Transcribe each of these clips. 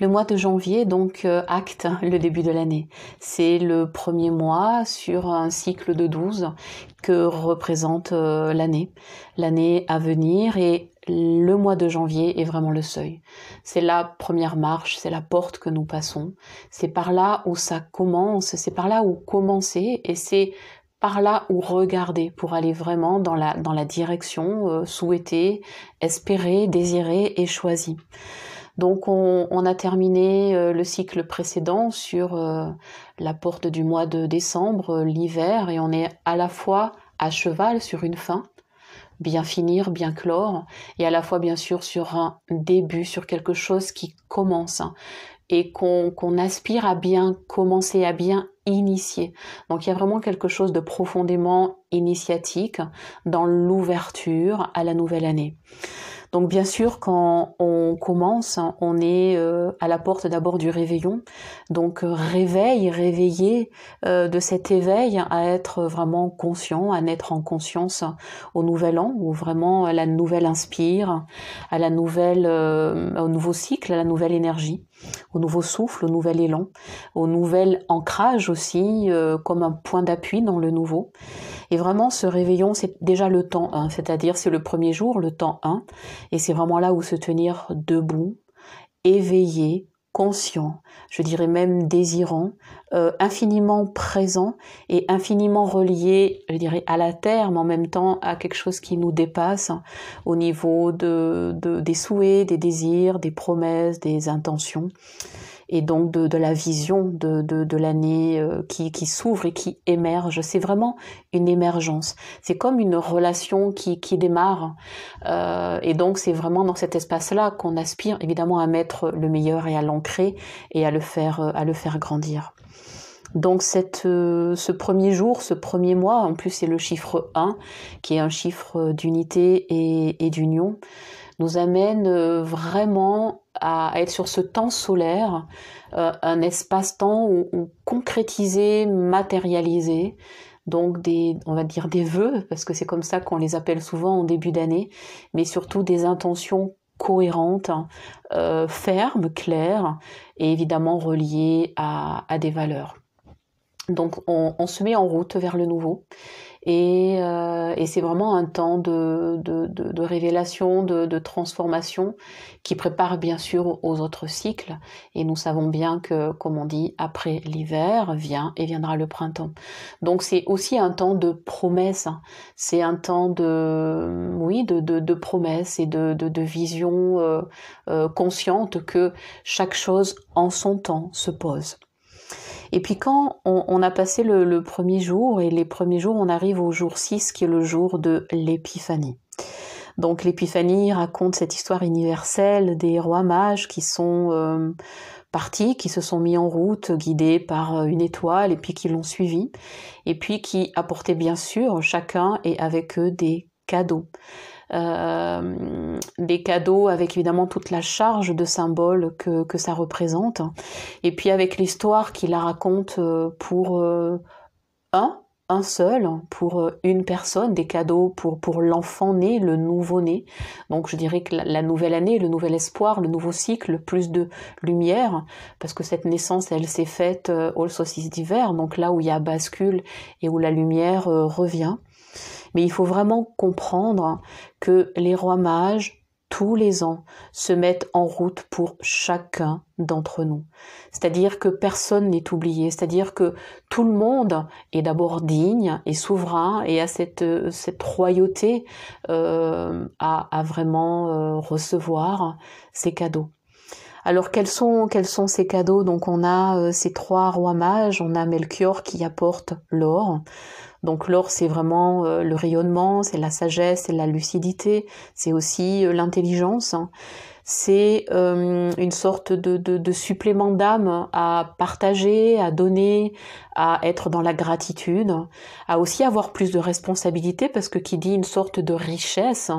Le mois de janvier donc euh, acte le début de l'année. C'est le premier mois sur un cycle de 12 que représente euh, l'année, l'année à venir et le mois de janvier est vraiment le seuil. C'est la première marche, c'est la porte que nous passons. C'est par là où ça commence, c'est par là où commencer et c'est par là où regarder pour aller vraiment dans la, dans la direction euh, souhaitée, espérée, désirée et choisie. Donc on, a terminé euh, le cycle précédent sur euh, la porte du mois de décembre, euh, l'hiver, et on est à la fois à cheval sur une fin, bien finir, bien clore, et à la fois bien sûr sur un début, sur quelque chose qui commence, hein, et qu'on aspire à bien commencer, à bien initier. Donc il y a vraiment quelque chose de profondément initiatique dans l'ouverture à la nouvelle année. Donc bien sûr, quand on commence, on est euh, à la porte d'abord du réveillon. Donc euh, réveil, réveiller euh, de cet éveil à être vraiment conscient, à naître en conscience au nouvel an, où vraiment la nouvelle inspire, à la nouvelle, au nouveau cycle, à la nouvelle énergie, au nouveau souffle, au nouvel élan, au nouvel ancrage aussi, comme un point d'appui dans le nouveau. Et vraiment, ce réveillon, c'est déjà le temps 1, c'est-à-dire c'est le premier jour, le temps 1, et c'est vraiment là où se tenir debout, éveillé, conscient, je dirais même désirant, euh, infiniment présent et infiniment relié, je dirais, à la terre, mais en même temps à quelque chose qui nous dépasse au niveau de, de des souhaits, des désirs, des promesses, des intentions et donc de, de la vision de, de, de l'année euh, qui, qui s'ouvre et qui émerge. C'est vraiment une émergence. C'est comme une relation qui, qui démarre. Euh, et donc c'est vraiment dans cet espace-là qu'on aspire évidemment à mettre le meilleur et à l'ancrer et à le faire, à le faire grandir. Donc cette, euh, ce premier jour, ce premier mois, en plus c'est le chiffre 1, qui est un chiffre d'unité et, et d'union, nous amène euh, vraiment à, être sur ce temps solaire, euh, un espace-temps où, concrétiser, matérialiser, donc des, on va dire des vœux, parce que c'est comme ça qu'on les appelle souvent en début d'année, mais surtout des intentions cohérentes, euh, fermes, claires, et évidemment reliées à, à des valeurs. Donc on, on, se met en route vers le nouveau. Et, euh, et c'est vraiment un temps de, de, de, de révélation, de, de, transformation qui prépare bien sûr aux autres cycles. Et nous savons bien que, comme on dit, après l'hiver vient et viendra le printemps. Donc c'est aussi un temps de promesse. C'est un temps de, oui, de, de, de promesse et de, de, de vision euh, euh, consciente que chaque chose en son temps se pose. Et puis quand on, a passé le, premier jour, et les premiers jours, on arrive au jour 6, qui est le jour de l'épiphanie. Donc l'épiphanie raconte cette histoire universelle des rois mages qui sont euh, partis, qui se sont mis en route, guidés par euh, une étoile, et puis qui l'ont suivi, et puis qui apportaient bien sûr chacun et avec eux des cadeaux. Euh, des cadeaux avec évidemment toute la charge de symboles que, que ça représente, et puis avec l'histoire qui la raconte euh, pour euh, un, un seul, pour une personne, des cadeaux pour, pour l'enfant né, le nouveau-né. Donc je dirais que la, nouvelle année, le nouvel espoir, le nouveau cycle, plus de lumière, parce que cette naissance, elle s'est faite au solstice d'hiver, donc là où il y a bascule et où la lumière revient. Mais il faut vraiment comprendre que les rois mages, tous les ans, se mettent en route pour chacun d'entre nous. C'est-à-dire que personne n'est oublié, c'est-à-dire que tout le monde est d'abord digne et souverain et a cette, cette royauté euh, à, à, vraiment euh, recevoir ces cadeaux. Alors quels sont quels sont ces cadeaux? Donc on a euh, ces trois rois mages, on a Melchior qui apporte l'or, donc l'or, c'est vraiment euh, le rayonnement, c'est la sagesse, c'est la lucidité, c'est aussi euh, l'intelligence. C'est euh, une sorte de, de, de supplément d'âme à partager, à donner, à être dans la gratitude, à aussi avoir plus de responsabilité parce que qui dit une sorte de richesse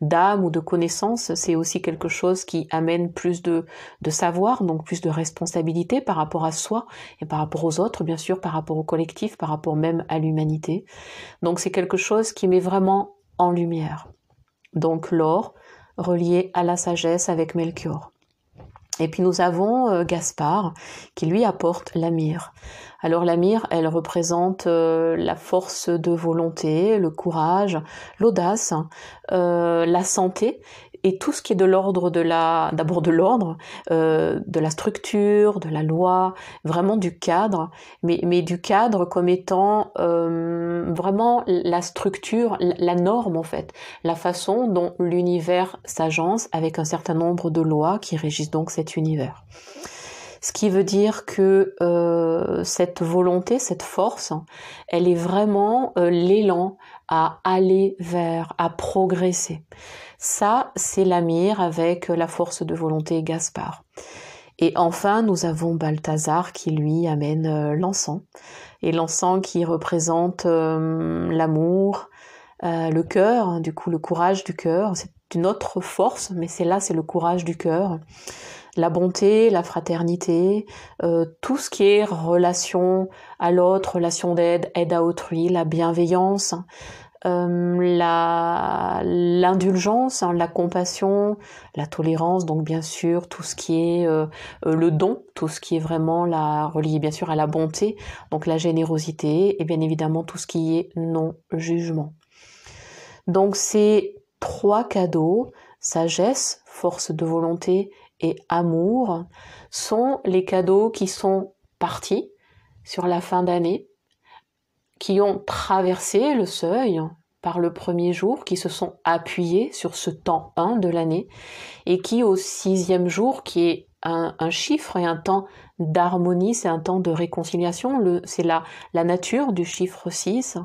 d'âme ou de connaissance, c'est aussi quelque chose qui amène plus de, de savoir, donc plus de responsabilité par rapport à soi et par rapport aux autres, bien sûr, par rapport au collectif, par rapport même à l'humanité. Donc c'est quelque chose qui met vraiment en lumière. Donc l'or, relié à la sagesse avec Melchior. Et puis nous avons euh, Gaspard qui lui apporte la. Alors la elle représente euh, la force de volonté, le courage, l'audace, euh, la santé et tout ce qui est de l'ordre de la, d'abord de l'ordre, euh, de la structure, de la loi, vraiment du cadre, mais, mais du cadre comme étant euh, vraiment la structure, la norme en fait, la façon dont l'univers s'agence avec un certain nombre de lois qui régissent donc cet univers. Ce qui veut dire que euh, cette volonté, cette force, elle est vraiment euh, l'élan à aller vers, à progresser. Ça, c'est l'Amir avec la force de volonté Gaspard. Et enfin, nous avons Balthazar qui lui amène euh, l'encens. Et l'encens qui représente euh, l'amour, euh, le cœur, hein, du coup le courage du cœur. C'est une autre force, mais c'est là, c'est le courage du cœur. La bonté, la fraternité, tout ce qui est relation à l'autre, relation d'aide, aide à autrui, la bienveillance, euh, l'indulgence, hein, la compassion, la tolérance, donc bien sûr tout ce qui est euh, euh, le don, tout ce qui est vraiment la relié bien sûr à la bonté, donc la générosité et bien évidemment tout ce qui est non jugement. Donc ces trois cadeaux, sagesse, force de volonté et amour, sont les cadeaux qui sont partis sur la fin d'année qui ont traversé le seuil par le premier jour, qui se sont appuyés sur ce temps 1 de l'année, et qui au sixième jour, qui est un, chiffre et un temps d'harmonie, c'est un temps de réconciliation, c'est la, nature du chiffre 6,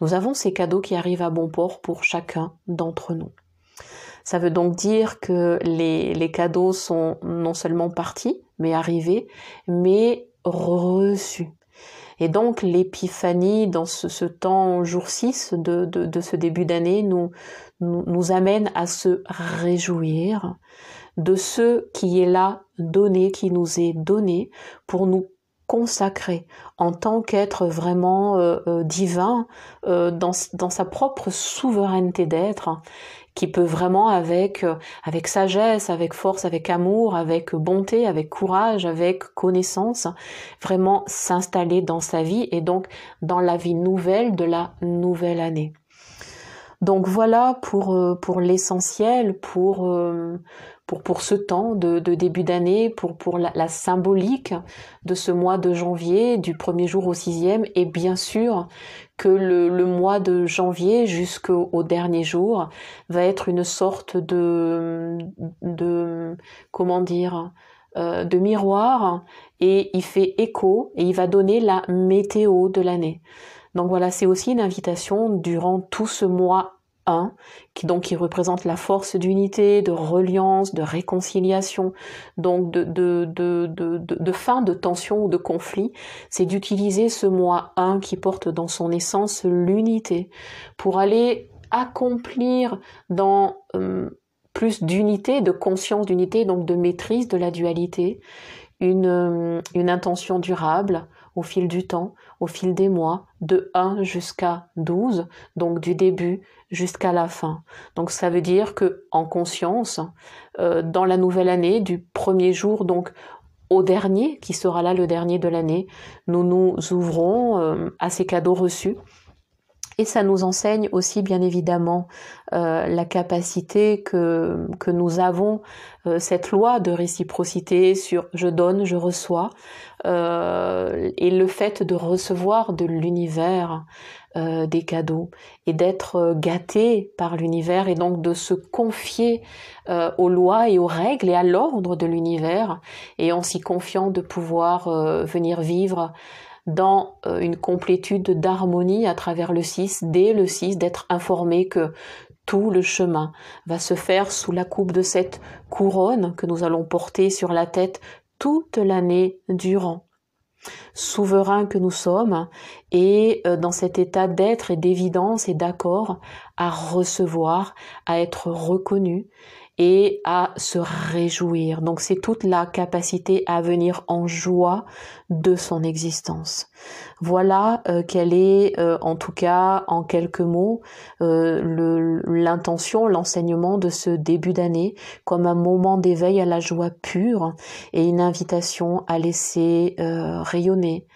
nous avons ces cadeaux qui arrivent à bon port pour chacun d'entre nous. Ça veut donc dire que les cadeaux sont non seulement partis, mais arrivés, mais reçus. Et donc l'épiphanie dans ce, temps jour 6 de, ce début d'année nous, amène à se réjouir de ce qui est là donné, qui nous est donné pour nous consacrer en tant qu'être vraiment euh, euh, divin euh, dans, sa propre souveraineté d'être qui peut vraiment avec euh, avec sagesse, avec force, avec amour, avec bonté, avec courage, avec connaissance, vraiment s'installer dans sa vie et donc dans la vie nouvelle de la nouvelle année. Donc voilà pour euh, pour l'essentiel, pour euh, pour, pour ce temps de, début d'année, pour, pour la, symbolique de ce mois de janvier, du premier jour au sixième, et bien sûr que le, le mois de janvier jusqu'au dernier jour va être une sorte de, de comment dire, euh, de miroir, et il fait écho, et il va donner la météo de l'année. Donc voilà, c'est aussi une invitation durant tout ce mois 1, qui donc qui représente la force d'unité, de reliance, de réconciliation, donc de, fin de tension ou de conflit, c'est d'utiliser ce moi 1 qui porte dans son essence l'unité pour aller accomplir dans euh, plus d'unité, de conscience d'unité, donc de maîtrise de la dualité, une, une intention durable au fil du temps, au fil des mois, de 1 jusqu'à 12, donc du début jusqu'à la fin. Donc ça veut dire que en conscience, euh, dans la nouvelle année, du premier jour donc au dernier, qui sera là le dernier de l'année, nous nous ouvrons euh, à ces cadeaux reçus et ça nous enseigne aussi bien évidemment euh, la capacité que, que nous avons, euh, cette loi de réciprocité sur je donne, je reçois, euh, et le fait de recevoir de l'univers des cadeaux et d'être gâté par l'univers et donc de se confier aux lois et aux règles et à l'ordre de l'univers et en s'y confiant de pouvoir venir vivre dans euh, une complétude d'harmonie à travers le 6, dès le 6, d'être informé que tout le chemin va se faire sous la coupe de cette couronne que nous allons porter sur la tête toute l'année durant. Souverains que nous sommes et euh, dans cet état d'être et d'évidence et d'accord à recevoir, à être reconnu et à se réjouir. Donc c'est toute la capacité à venir en joie de son existence. Voilà euh, quelle est, euh, en tout cas, en quelques mots, euh, l'intention, l'enseignement de ce début d'année comme un moment d'éveil à la joie pure et une invitation à laisser rayonner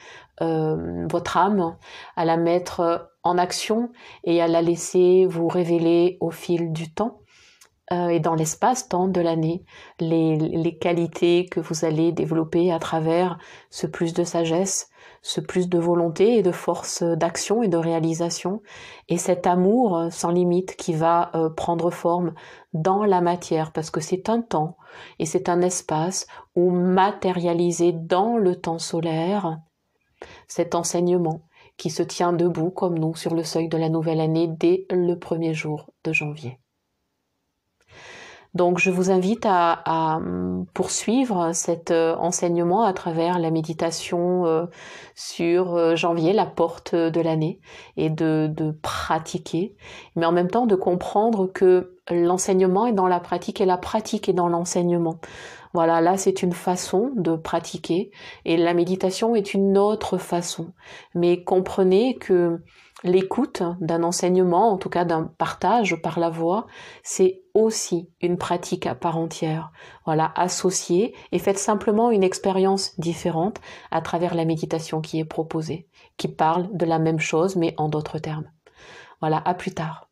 votre âme, à la mettre en action et à la laisser vous révéler au fil du temps euh, et dans l'espace-temps de l'année, les, les, qualités que vous allez développer à travers ce plus de sagesse, ce plus de volonté et de force d'action et de réalisation, et cet amour sans limite qui va euh, prendre forme dans la matière, parce que c'est un temps et c'est un espace où matérialiser dans le temps solaire cet enseignement qui se tient debout comme nous sur le seuil de la nouvelle année dès le premier jour de janvier. Donc je vous invite à, hum, poursuivre cet euh, enseignement à travers la méditation euh, sur euh, janvier, la porte de l'année, et de, de, pratiquer, mais en même temps de comprendre que l'enseignement est dans la pratique et la pratique est dans l'enseignement. Voilà, là c'est une façon de pratiquer et la méditation est une autre façon. Mais comprenez que l'écoute d'un enseignement, en tout cas d'un partage par la voix, c'est aussi une pratique à part entière. Voilà, associée et faites simplement une expérience différente à travers la méditation qui est proposée, qui parle de la même chose mais en d'autres termes. Voilà, à plus tard.